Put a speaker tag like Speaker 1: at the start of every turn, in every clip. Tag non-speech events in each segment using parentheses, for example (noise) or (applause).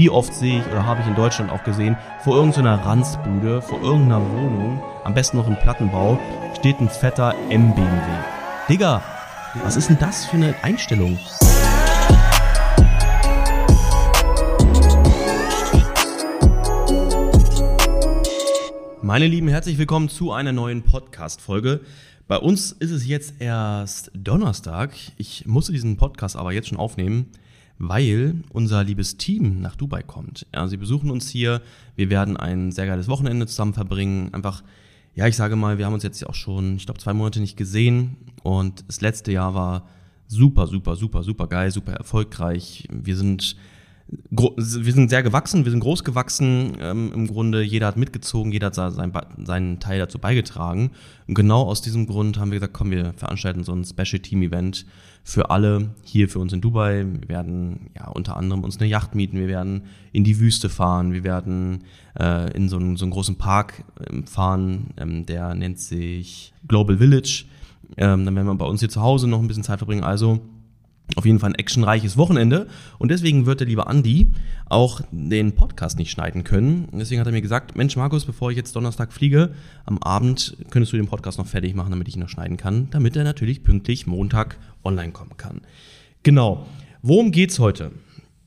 Speaker 1: Wie oft sehe ich oder habe ich in Deutschland auch gesehen, vor irgendeiner Ranzbude, vor irgendeiner Wohnung, am besten noch im Plattenbau, steht ein fetter M-BMW. Digga, was ist denn das für eine Einstellung? Meine Lieben, herzlich willkommen zu einer neuen Podcast-Folge. Bei uns ist es jetzt erst Donnerstag. Ich musste diesen Podcast aber jetzt schon aufnehmen, weil unser liebes Team nach Dubai kommt. Ja, sie besuchen uns hier. Wir werden ein sehr geiles Wochenende zusammen verbringen. Einfach, ja, ich sage mal, wir haben uns jetzt auch schon, ich glaube, zwei Monate nicht gesehen. Und das letzte Jahr war super, super, super, super geil, super erfolgreich. Wir sind wir sind sehr gewachsen, wir sind groß gewachsen. Ähm, Im Grunde, jeder hat mitgezogen, jeder hat sein, seinen Teil dazu beigetragen. Und genau aus diesem Grund haben wir gesagt, komm, wir veranstalten so ein Special Team Event für alle hier für uns in Dubai. Wir werden ja unter anderem uns eine Yacht mieten, wir werden in die Wüste fahren, wir werden äh, in so einen, so einen großen Park ähm, fahren, ähm, der nennt sich Global Village. Ähm, dann werden wir bei uns hier zu Hause noch ein bisschen Zeit verbringen. Also auf jeden Fall ein actionreiches Wochenende. Und deswegen wird der liebe Andi auch den Podcast nicht schneiden können. Deswegen hat er mir gesagt, Mensch Markus, bevor ich jetzt Donnerstag fliege, am Abend könntest du den Podcast noch fertig machen, damit ich ihn noch schneiden kann, damit er natürlich pünktlich Montag online kommen kann. Genau. Worum geht's heute?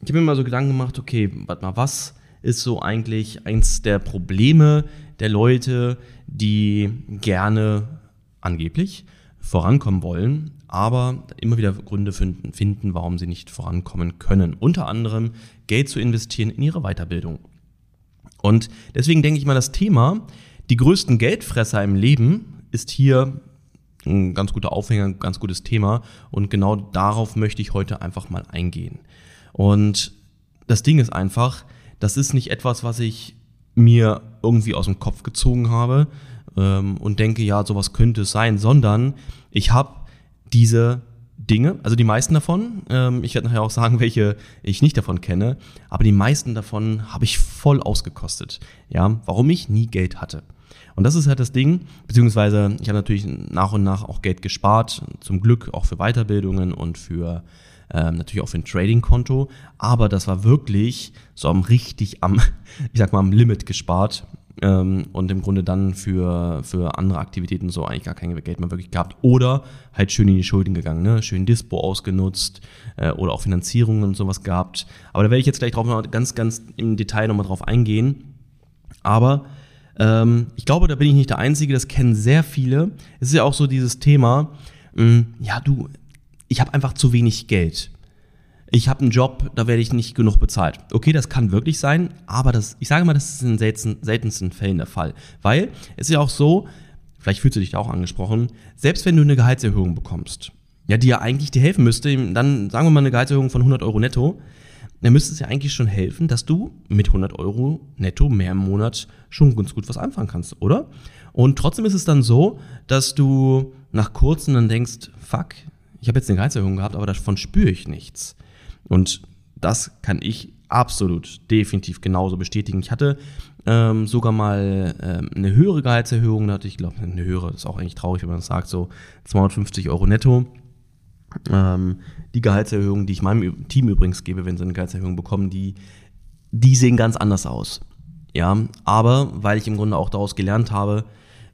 Speaker 1: Ich habe mir mal so Gedanken gemacht, okay, warte mal, was ist so eigentlich eins der Probleme der Leute, die gerne angeblich vorankommen wollen, aber immer wieder Gründe finden, finden, warum sie nicht vorankommen können. Unter anderem Geld zu investieren in ihre Weiterbildung. Und deswegen denke ich mal, das Thema, die größten Geldfresser im Leben, ist hier ein ganz guter Aufhänger, ein ganz gutes Thema. Und genau darauf möchte ich heute einfach mal eingehen. Und das Ding ist einfach, das ist nicht etwas, was ich mir irgendwie aus dem Kopf gezogen habe, ähm, und denke, ja, sowas könnte es sein, sondern ich habe diese Dinge, also die meisten davon, ähm, ich werde nachher auch sagen, (laughs) welche ich nicht davon kenne, aber die meisten davon habe ich voll ausgekostet. Ja, warum ich nie Geld hatte. Und das ist halt das Ding, beziehungsweise ich habe natürlich nach und nach auch Geld gespart, zum Glück auch für Weiterbildungen und für ähm, natürlich auch für ein Trading-Konto, aber das war wirklich so am richtig am, (laughs) ich sag mal, am Limit gespart ähm, und im Grunde dann für, für andere Aktivitäten so eigentlich gar kein Geld mehr wirklich gehabt. Oder halt schön in die Schulden gegangen, ne? schön Dispo ausgenutzt äh, oder auch Finanzierungen und sowas gehabt. Aber da werde ich jetzt gleich drauf noch ganz, ganz im Detail nochmal drauf eingehen. Aber ähm, ich glaube, da bin ich nicht der Einzige, das kennen sehr viele. Es ist ja auch so dieses Thema, mh, mm, ja du, ich habe einfach zu wenig Geld ich habe einen Job, da werde ich nicht genug bezahlt. Okay, das kann wirklich sein, aber das, ich sage mal, das ist in selten, seltensten Fällen der Fall. Weil es ist ja auch so, vielleicht fühlst du dich da auch angesprochen, selbst wenn du eine Gehaltserhöhung bekommst, ja, die ja eigentlich dir helfen müsste, dann sagen wir mal eine Gehaltserhöhung von 100 Euro netto, dann müsste es ja eigentlich schon helfen, dass du mit 100 Euro netto mehr im Monat schon ganz gut was anfangen kannst, oder? Und trotzdem ist es dann so, dass du nach kurzem dann denkst, fuck, ich habe jetzt eine Gehaltserhöhung gehabt, aber davon spüre ich nichts. Und das kann ich absolut definitiv genauso bestätigen. Ich hatte ähm, sogar mal ähm, eine höhere Gehaltserhöhung, da hatte ich glaube, eine höhere, ist auch eigentlich traurig, wenn man das sagt, so 250 Euro netto. Ähm, die Gehaltserhöhungen, die ich meinem Team übrigens gebe, wenn sie eine Gehaltserhöhung bekommen, die, die sehen ganz anders aus. Ja, aber weil ich im Grunde auch daraus gelernt habe,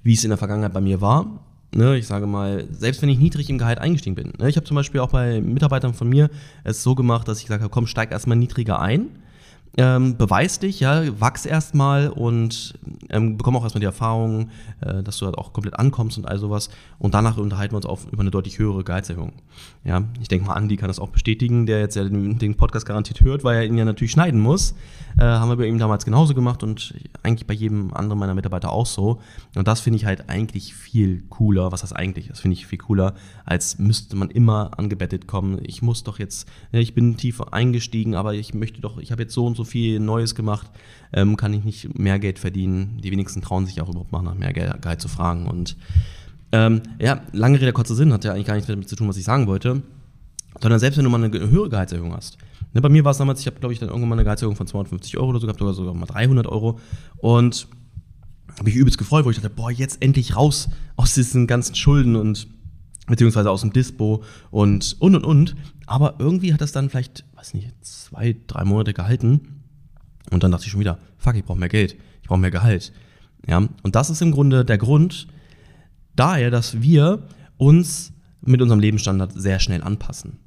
Speaker 1: wie es in der Vergangenheit bei mir war, Ne, ich sage mal, selbst wenn ich niedrig im Gehalt eingestiegen bin. Ne, ich habe zum Beispiel auch bei Mitarbeitern von mir es so gemacht, dass ich gesagt habe, komm, steig erstmal niedriger ein ähm, beweis dich, ja, wachs erstmal und ähm, bekomm auch erstmal die Erfahrung, äh, dass du halt auch komplett ankommst und all sowas. Und danach unterhalten wir uns auch über eine deutlich höhere Gehaltserhöhung. Ja, ich denke mal, Andi kann das auch bestätigen, der jetzt ja den, den Podcast garantiert hört, weil er ihn ja natürlich schneiden muss. Äh, haben wir bei ihm damals genauso gemacht und eigentlich bei jedem anderen meiner Mitarbeiter auch so. Und das finde ich halt eigentlich viel cooler. Was das eigentlich? Das finde ich viel cooler, als müsste man immer angebettet kommen. Ich muss doch jetzt, ja, ich bin tief eingestiegen, aber ich möchte doch, ich habe jetzt so und so viel Neues gemacht, ähm, kann ich nicht mehr Geld verdienen. Die wenigsten trauen sich auch überhaupt mal nach mehr Geld, Geld zu fragen. Und ähm, ja, lange Rede, kurzer Sinn, hat ja eigentlich gar nichts damit zu tun, was ich sagen wollte. Sondern selbst wenn du mal eine höhere Gehaltserhöhung hast. Ne, bei mir war es damals, ich habe, glaube ich, dann irgendwann mal eine Gehaltserhöhung von 250 Euro oder so gehabt, oder sogar mal 300 Euro. Und habe ich übelst gefreut, wo ich dachte, boah, jetzt endlich raus aus diesen ganzen Schulden und beziehungsweise aus dem Dispo und und und und. Aber irgendwie hat das dann vielleicht, weiß nicht, zwei, drei Monate gehalten. Und dann dachte ich schon wieder, fuck, ich brauche mehr Geld, ich brauche mehr Gehalt. Ja, und das ist im Grunde der Grund daher, dass wir uns mit unserem Lebensstandard sehr schnell anpassen.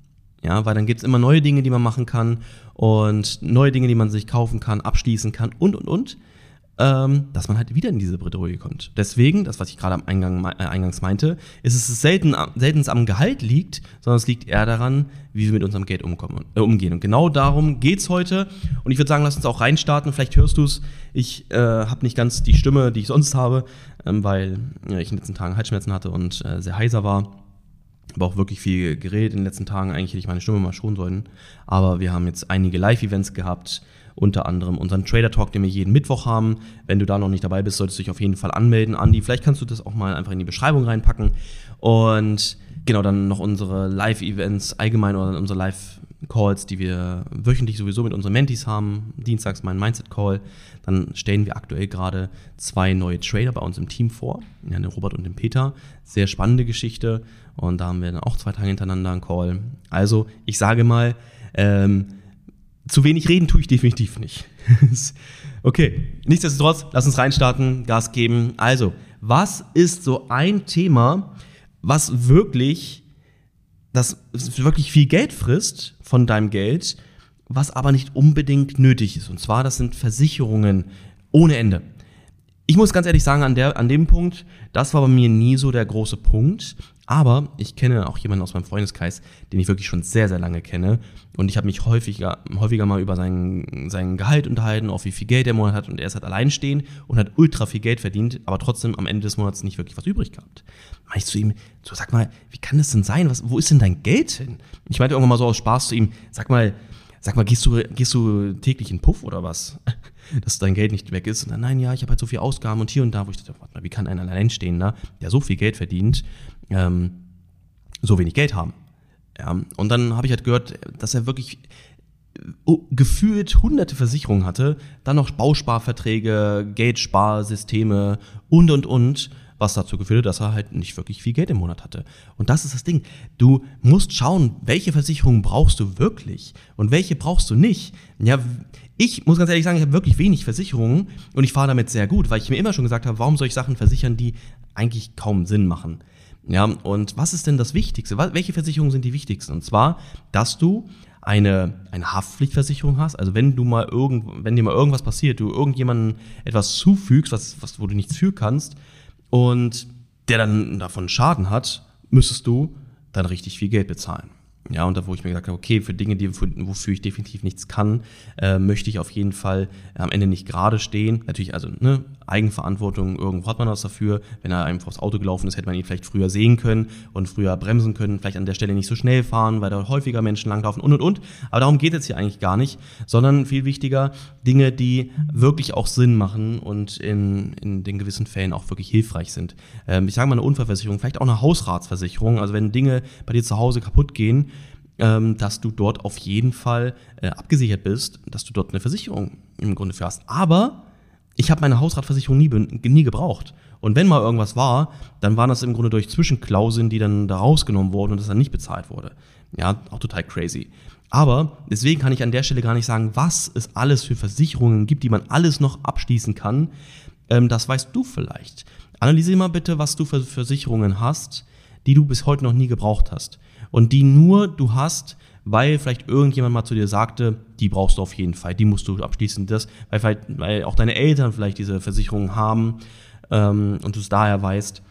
Speaker 1: Ja, weil dann gibt es immer neue Dinge, die man machen kann und neue Dinge, die man sich kaufen kann, abschließen kann und und und ähm, dass man halt wieder in diese Bredouille kommt. Deswegen, das, was ich gerade am Eingang, äh, eingangs meinte, ist es selten, selten am Gehalt liegt, sondern es liegt eher daran, wie wir mit unserem Geld umkommen, äh, umgehen. Und genau darum geht's heute. Und ich würde sagen, lass uns auch reinstarten. Vielleicht hörst du es. Ich äh, habe nicht ganz die Stimme, die ich sonst habe, ähm, weil äh, ich in den letzten Tagen Halsschmerzen hatte und äh, sehr heiser war. Aber auch wirklich viel geredet in den letzten Tagen. Eigentlich hätte ich meine Stimme mal schonen sollen. Aber wir haben jetzt einige Live-Events gehabt unter anderem unseren Trader Talk, den wir jeden Mittwoch haben. Wenn du da noch nicht dabei bist, solltest du dich auf jeden Fall anmelden. Andi, vielleicht kannst du das auch mal einfach in die Beschreibung reinpacken. Und genau, dann noch unsere Live-Events allgemein oder unsere Live-Calls, die wir wöchentlich sowieso mit unseren Mentis haben. Dienstags mein Mindset-Call. Dann stellen wir aktuell gerade zwei neue Trader bei uns im Team vor. Ja, den Robert und den Peter. Sehr spannende Geschichte. Und da haben wir dann auch zwei Tage hintereinander einen Call. Also, ich sage mal, ähm, zu wenig reden tue ich definitiv nicht. (laughs) okay, nichtsdestotrotz, lass uns reinstarten, Gas geben. Also, was ist so ein Thema, was wirklich, das wirklich viel Geld frisst von deinem Geld, was aber nicht unbedingt nötig ist? Und zwar, das sind Versicherungen ohne Ende. Ich muss ganz ehrlich sagen, an, der, an dem Punkt, das war bei mir nie so der große Punkt. Aber ich kenne auch jemanden aus meinem Freundeskreis, den ich wirklich schon sehr, sehr lange kenne. Und ich habe mich häufiger, häufiger mal über sein, sein Gehalt unterhalten, auch wie viel Geld er im Monat hat. Und er ist halt alleinstehend und hat ultra viel Geld verdient, aber trotzdem am Ende des Monats nicht wirklich was übrig gehabt. Mach ich zu ihm, so sag mal, wie kann das denn sein? Was, wo ist denn dein Geld hin? Ich meinte irgendwann mal so aus Spaß zu ihm, sag mal, sag mal, gehst du, gehst du täglich in Puff oder was? (laughs) Dass dein Geld nicht weg ist. Und dann, nein, ja, ich habe halt so viel Ausgaben und hier und da, wo ich dachte, warte mal, wie kann ein Alleinstehender, der so viel Geld verdient, ähm, so wenig Geld haben. Ja, und dann habe ich halt gehört, dass er wirklich oh, gefühlt hunderte Versicherungen hatte, dann noch Bausparverträge, Geldsparsysteme und und und, was dazu geführt hat, dass er halt nicht wirklich viel Geld im Monat hatte. Und das ist das Ding. Du musst schauen, welche Versicherungen brauchst du wirklich und welche brauchst du nicht. Ja, ich muss ganz ehrlich sagen, ich habe wirklich wenig Versicherungen und ich fahre damit sehr gut, weil ich mir immer schon gesagt habe, warum soll ich Sachen versichern, die eigentlich kaum Sinn machen. Ja, und was ist denn das Wichtigste? Welche Versicherungen sind die wichtigsten? Und zwar, dass du eine, eine Haftpflichtversicherung hast. Also wenn du mal irgend, wenn dir mal irgendwas passiert, du irgendjemandem etwas zufügst, was, was, wo du nichts für kannst, und der dann davon Schaden hat, müsstest du dann richtig viel Geld bezahlen. Ja, und da, wo ich mir gesagt habe, okay, für Dinge, die, wofür ich definitiv nichts kann, äh, möchte ich auf jeden Fall am Ende nicht gerade stehen. Natürlich, also ne, Eigenverantwortung, irgendwo hat man was dafür. Wenn er einfach aufs Auto gelaufen ist, hätte man ihn vielleicht früher sehen können und früher bremsen können, vielleicht an der Stelle nicht so schnell fahren, weil da häufiger Menschen langlaufen und und und. Aber darum geht es hier eigentlich gar nicht, sondern viel wichtiger Dinge, die wirklich auch Sinn machen und in, in den gewissen Fällen auch wirklich hilfreich sind. Ähm, ich sage mal eine Unfallversicherung, vielleicht auch eine Hausratsversicherung. Also wenn Dinge bei dir zu Hause kaputt gehen, ähm, dass du dort auf jeden Fall äh, abgesichert bist, dass du dort eine Versicherung im Grunde für hast. Aber ich habe meine Hausratversicherung nie, nie gebraucht. Und wenn mal irgendwas war, dann waren das im Grunde durch Zwischenklauseln, die dann da rausgenommen wurden und das dann nicht bezahlt wurde. Ja, auch total crazy. Aber deswegen kann ich an der Stelle gar nicht sagen, was es alles für Versicherungen gibt, die man alles noch abschließen kann. Ähm, das weißt du vielleicht. Analysiere mal bitte, was du für Versicherungen hast, die du bis heute noch nie gebraucht hast. Und die nur du hast, weil vielleicht irgendjemand mal zu dir sagte, die brauchst du auf jeden Fall, die musst du abschließen, das, weil, weil auch deine Eltern vielleicht diese Versicherung haben ähm, und du es daher weißt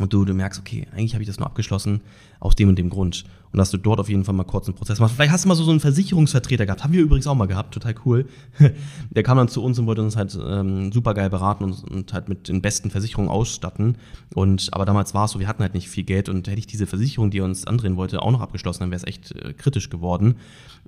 Speaker 1: und du, du merkst, okay, eigentlich habe ich das nur abgeschlossen aus dem und dem Grund und dass du dort auf jeden Fall mal kurz einen Prozess machst. Vielleicht hast du mal so, einen Versicherungsvertreter gehabt. Haben wir übrigens auch mal gehabt, total cool. (laughs) Der kam dann zu uns und wollte uns halt ähm, super geil beraten und, und halt mit den besten Versicherungen ausstatten. Und aber damals war es so, wir hatten halt nicht viel Geld und hätte ich diese Versicherung, die er uns andrehen wollte, auch noch abgeschlossen, dann wäre es echt äh, kritisch geworden.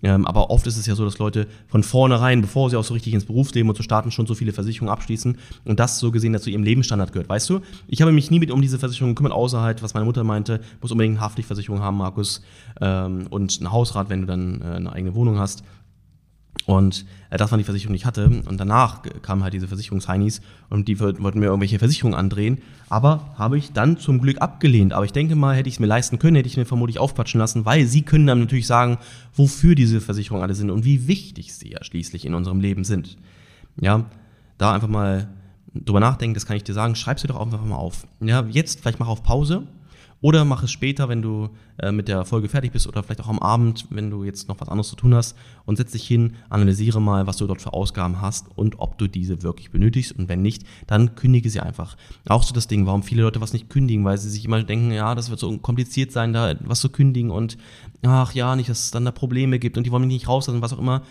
Speaker 1: Ähm, aber oft ist es ja so, dass Leute von vornherein, bevor sie auch so richtig ins Berufsleben und zu starten, schon so viele Versicherungen abschließen und das so gesehen dazu ihrem Lebensstandard gehört. Weißt du, ich habe mich nie mit um diese Versicherung gekümmert, außer halt, was meine Mutter meinte, muss unbedingt eine Haftpflichtversicherung haben, Markus ähm, und ein Hausrat, wenn du dann äh, eine eigene Wohnung hast. Und äh, das war die Versicherung, ich hatte. Und danach kamen halt diese Versicherungsheinis und die wollten mir irgendwelche Versicherungen andrehen. Aber habe ich dann zum Glück abgelehnt. Aber ich denke mal, hätte ich es mir leisten können, hätte ich mir vermutlich aufquatschen lassen, weil sie können dann natürlich sagen, wofür diese Versicherungen alle sind und wie wichtig sie ja schließlich in unserem Leben sind. Ja, da einfach mal drüber nachdenken, das kann ich dir sagen. Schreib sie doch einfach mal auf. Ja, jetzt vielleicht mach auf Pause oder mach es später, wenn du äh, mit der Folge fertig bist oder vielleicht auch am Abend, wenn du jetzt noch was anderes zu tun hast und setz dich hin, analysiere mal, was du dort für Ausgaben hast und ob du diese wirklich benötigst und wenn nicht, dann kündige sie einfach. Auch so das Ding, warum viele Leute was nicht kündigen, weil sie sich immer denken, ja, das wird so kompliziert sein, da was zu kündigen und ach ja, nicht, dass es dann da Probleme gibt und die wollen mich nicht rauslassen, was auch immer.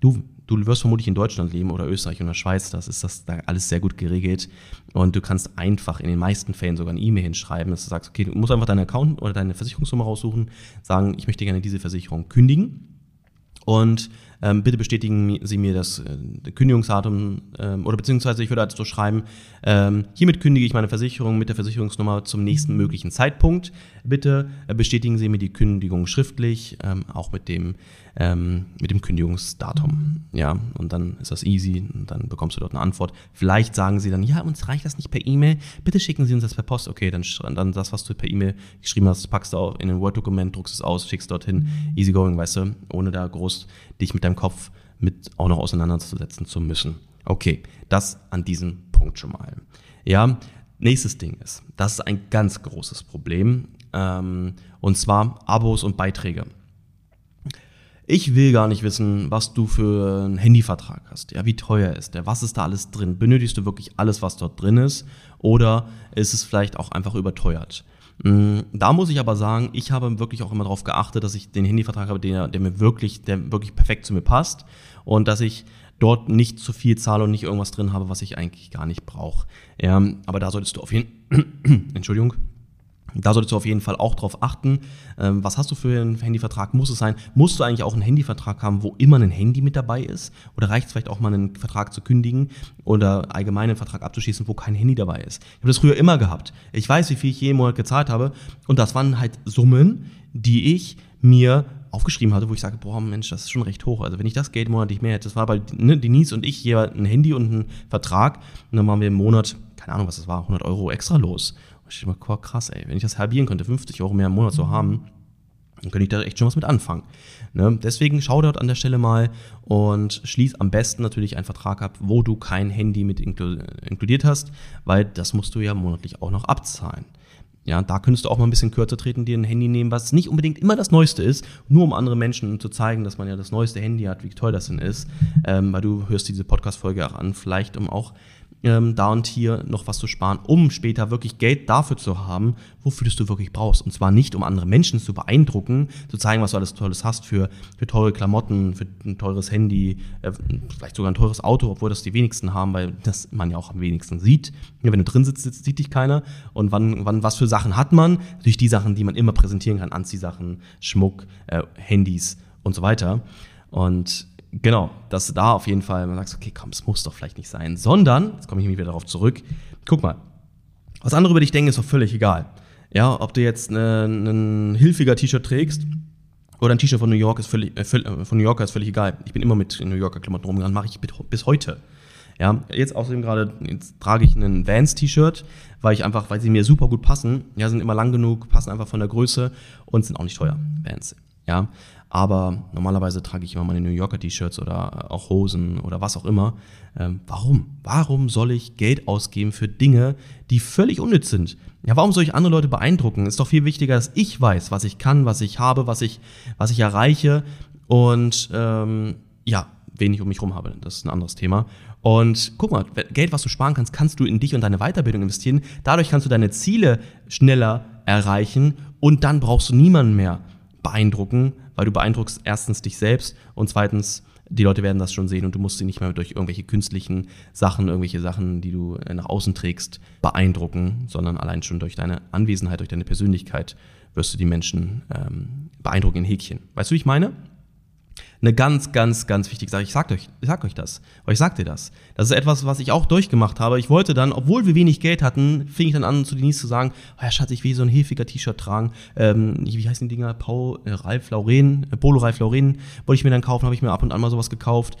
Speaker 1: Du, du wirst vermutlich in Deutschland leben oder Österreich oder Schweiz, das ist das da alles sehr gut geregelt. Und du kannst einfach in den meisten Fällen sogar eine E-Mail hinschreiben, dass du sagst, okay, du musst einfach deinen Account oder deine Versicherungsnummer raussuchen, sagen, ich möchte gerne diese Versicherung kündigen. Und ähm, bitte bestätigen Sie mir das äh, Kündigungsdatum ähm, oder beziehungsweise ich würde halt so schreiben, ähm, hiermit kündige ich meine Versicherung mit der Versicherungsnummer zum nächsten möglichen Zeitpunkt. Bitte äh, bestätigen Sie mir die Kündigung schriftlich, ähm, auch mit dem, ähm, mit dem Kündigungsdatum. Ja, und dann ist das easy und dann bekommst du dort eine Antwort. Vielleicht sagen Sie dann, ja, uns reicht das nicht per E-Mail, bitte schicken Sie uns das per Post. Okay, dann, dann das, was du per E-Mail geschrieben hast, packst du auch in ein Word-Dokument, druckst es aus, schickst dorthin, easy going, weißt du, ohne da groß dich mit deinem Kopf mit auch noch auseinanderzusetzen zu müssen. Okay, das an diesem Punkt schon mal. Ja, nächstes Ding ist, das ist ein ganz großes Problem, ähm, und zwar Abos und Beiträge. Ich will gar nicht wissen, was du für einen Handyvertrag hast. Ja, wie teuer ist der? Was ist da alles drin? Benötigst du wirklich alles, was dort drin ist? Oder ist es vielleicht auch einfach überteuert? Mm, da muss ich aber sagen, ich habe wirklich auch immer darauf geachtet, dass ich den Handyvertrag habe, der, der mir wirklich, der wirklich perfekt zu mir passt und dass ich dort nicht zu viel zahle und nicht irgendwas drin habe, was ich eigentlich gar nicht brauche. Ja, aber da solltest du auf jeden (clears throat) Entschuldigung, da solltest du auf jeden Fall auch drauf achten. Ähm, was hast du für einen Handyvertrag? Muss es sein? Musst du eigentlich auch einen Handyvertrag haben, wo immer ein Handy mit dabei ist? Oder reicht es vielleicht auch mal einen Vertrag zu kündigen oder allgemein einen Vertrag abzuschließen, wo kein Handy dabei ist? Ich habe das früher immer gehabt. Ich weiß, wie viel ich jeden Monat gezahlt habe und das waren halt Summen, die ich mir aufgeschrieben hatte, wo ich sage, boah, Mensch, das ist schon recht hoch. Also wenn ich das Geld monatlich mehr hätte, das war bei ne, Denise und ich hier ein Handy und ein Vertrag und dann waren wir im Monat, keine Ahnung, was das war, 100 Euro extra los. Ich dachte mir, krass, ey, wenn ich das halbieren könnte, 50 Euro mehr im Monat zu haben, dann könnte ich da echt schon was mit anfangen. Ne? Deswegen schau dort an der Stelle mal und schließ am besten natürlich einen Vertrag ab, wo du kein Handy mit inkludiert hast, weil das musst du ja monatlich auch noch abzahlen. Ja, da könntest du auch mal ein bisschen kürzer treten, dir ein Handy nehmen, was nicht unbedingt immer das Neueste ist, nur um anderen Menschen zu zeigen, dass man ja das neueste Handy hat, wie toll das denn ist. Ähm, weil du hörst diese Podcast-Folge auch an, vielleicht um auch ähm, da und hier noch was zu sparen, um später wirklich Geld dafür zu haben, wofür du wirklich brauchst. Und zwar nicht, um andere Menschen zu beeindrucken, zu zeigen, was du alles Tolles hast für, für teure Klamotten, für ein teures Handy, äh, vielleicht sogar ein teures Auto, obwohl das die wenigsten haben, weil das man ja auch am wenigsten sieht. Ja, wenn du drin sitzt, sieht dich keiner. Und wann, wann, was für Sachen hat man? Natürlich die Sachen, die man immer präsentieren kann, Anziehsachen, Schmuck, äh, Handys und so weiter. Und genau, dass du da auf jeden Fall man sagt, okay, komm, es muss doch vielleicht nicht sein, sondern, jetzt komme ich wieder darauf zurück, guck mal, was andere über dich denken, ist doch völlig egal. Ja, ob du jetzt ein hilfiger T-Shirt trägst oder ein T-Shirt von New York ist völlig, äh, von New Yorker ist völlig egal. Ich bin immer mit New Yorker Klamotten rumgegangen, mache ich bis heute. Ja, jetzt außerdem gerade, trage ich ein Vans-T-Shirt, weil ich einfach, weil sie mir super gut passen. Ja, sind immer lang genug, passen einfach von der Größe und sind auch nicht teuer. Vans. Ja, aber normalerweise trage ich immer meine New Yorker T-Shirts oder auch Hosen oder was auch immer. Ähm, warum? Warum soll ich Geld ausgeben für Dinge, die völlig unnütz sind? Ja, warum soll ich andere Leute beeindrucken? Ist doch viel wichtiger, dass ich weiß, was ich kann, was ich habe, was ich, was ich erreiche und ähm, ja, wen ich um mich herum habe. Das ist ein anderes Thema. Und guck mal, Geld, was du sparen kannst, kannst du in dich und deine Weiterbildung investieren. Dadurch kannst du deine Ziele schneller erreichen und dann brauchst du niemanden mehr beeindrucken, weil du beeindruckst erstens dich selbst und zweitens die Leute werden das schon sehen und du musst sie nicht mehr durch irgendwelche künstlichen Sachen, irgendwelche Sachen, die du nach außen trägst, beeindrucken, sondern allein schon durch deine Anwesenheit, durch deine Persönlichkeit wirst du die Menschen ähm, beeindrucken in Häkchen. Weißt du, wie ich meine? Eine ganz, ganz, ganz wichtige Sache. Ich sag euch, ich sag euch das. Aber ich sag dir das. Das ist etwas, was ich auch durchgemacht habe. Ich wollte dann, obwohl wir wenig Geld hatten, fing ich dann an zu Denise zu sagen, oh ja, Schatz, ich will so ein hefiger T-Shirt tragen. Ähm, wie heißen die Dinger? Paul, äh, Ralf Lauren, äh, Polo Ralf Lauren wollte ich mir dann kaufen, habe ich mir ab und an mal sowas gekauft.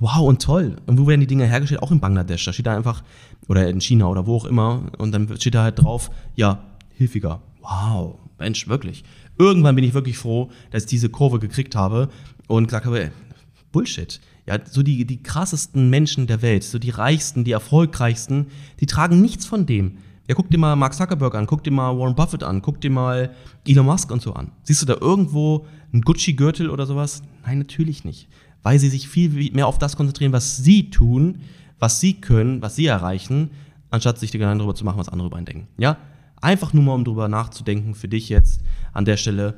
Speaker 1: Wow, und toll. Und wo werden die Dinger hergestellt? Auch in Bangladesch. Da steht da einfach, oder in China oder wo auch immer. Und dann steht da halt drauf, ja, hilfiger. Wow, Mensch, wirklich. Irgendwann bin ich wirklich froh, dass ich diese Kurve gekriegt habe und gesagt habe, Bullshit. Ja, so die, die krassesten Menschen der Welt, so die reichsten, die erfolgreichsten, die tragen nichts von dem. Ja, guck dir mal Mark Zuckerberg an, guck dir mal Warren Buffett an, guck dir mal Elon Musk und so an. Siehst du da irgendwo einen Gucci-Gürtel oder sowas? Nein, natürlich nicht. Weil sie sich viel mehr auf das konzentrieren, was sie tun, was sie können, was sie erreichen, anstatt sich Gedanken darüber zu machen, was andere über einen denken. Ja? Einfach nur mal, um darüber nachzudenken, für dich jetzt an der Stelle,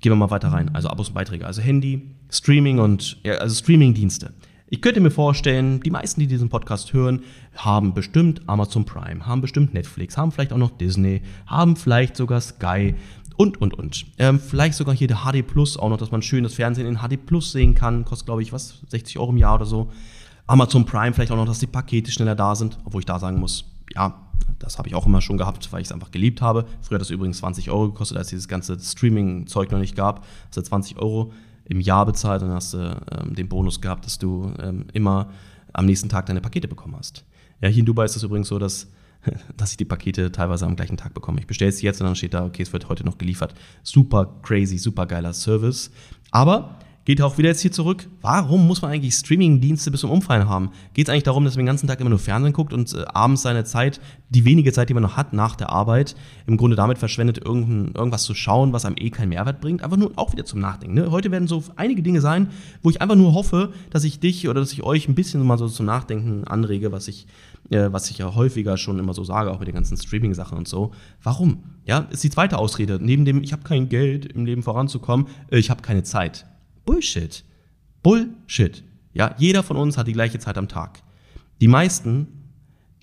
Speaker 1: Gehen wir mal weiter rein. Also Abos und Beiträge. Also Handy, Streaming und ja, also Streaming-Dienste. Ich könnte mir vorstellen, die meisten, die diesen Podcast hören, haben bestimmt Amazon Prime, haben bestimmt Netflix, haben vielleicht auch noch Disney, haben vielleicht sogar Sky und, und, und. Ähm, vielleicht sogar hier der HD Plus auch noch, dass man schönes Fernsehen in HD Plus sehen kann. Kostet, glaube ich, was, 60 Euro im Jahr oder so. Amazon Prime vielleicht auch noch, dass die Pakete schneller da sind, obwohl ich da sagen muss, ja, das habe ich auch immer schon gehabt, weil ich es einfach geliebt habe. Früher hat das übrigens 20 Euro gekostet, als dieses ganze Streaming-Zeug noch nicht gab. Hast du 20 Euro im Jahr bezahlt und hast du ähm, den Bonus gehabt, dass du ähm, immer am nächsten Tag deine Pakete bekommen hast. Ja, hier in Dubai ist es übrigens so, dass, (laughs) dass ich die Pakete teilweise am gleichen Tag bekomme. Ich bestelle es jetzt und dann steht da, okay, es wird heute noch geliefert. Super crazy, super geiler Service. Aber Geht auch wieder jetzt hier zurück. Warum muss man eigentlich Streaming-Dienste bis zum Umfallen haben? Geht es eigentlich darum, dass man den ganzen Tag immer nur Fernsehen guckt und äh, abends seine Zeit, die wenige Zeit, die man noch hat nach der Arbeit, im Grunde damit verschwendet, irgendwas zu schauen, was einem eh keinen Mehrwert bringt? Einfach nur auch wieder zum Nachdenken. Ne? Heute werden so einige Dinge sein, wo ich einfach nur hoffe, dass ich dich oder dass ich euch ein bisschen mal so zum Nachdenken anrege, was ich, äh, was ich ja häufiger schon immer so sage, auch mit den ganzen Streaming-Sachen und so. Warum? Ja, ist die zweite Ausrede. Neben dem, ich habe kein Geld, im Leben voranzukommen, äh, ich habe keine Zeit. Bullshit. Bullshit. Ja, jeder von uns hat die gleiche Zeit am Tag. Die meisten,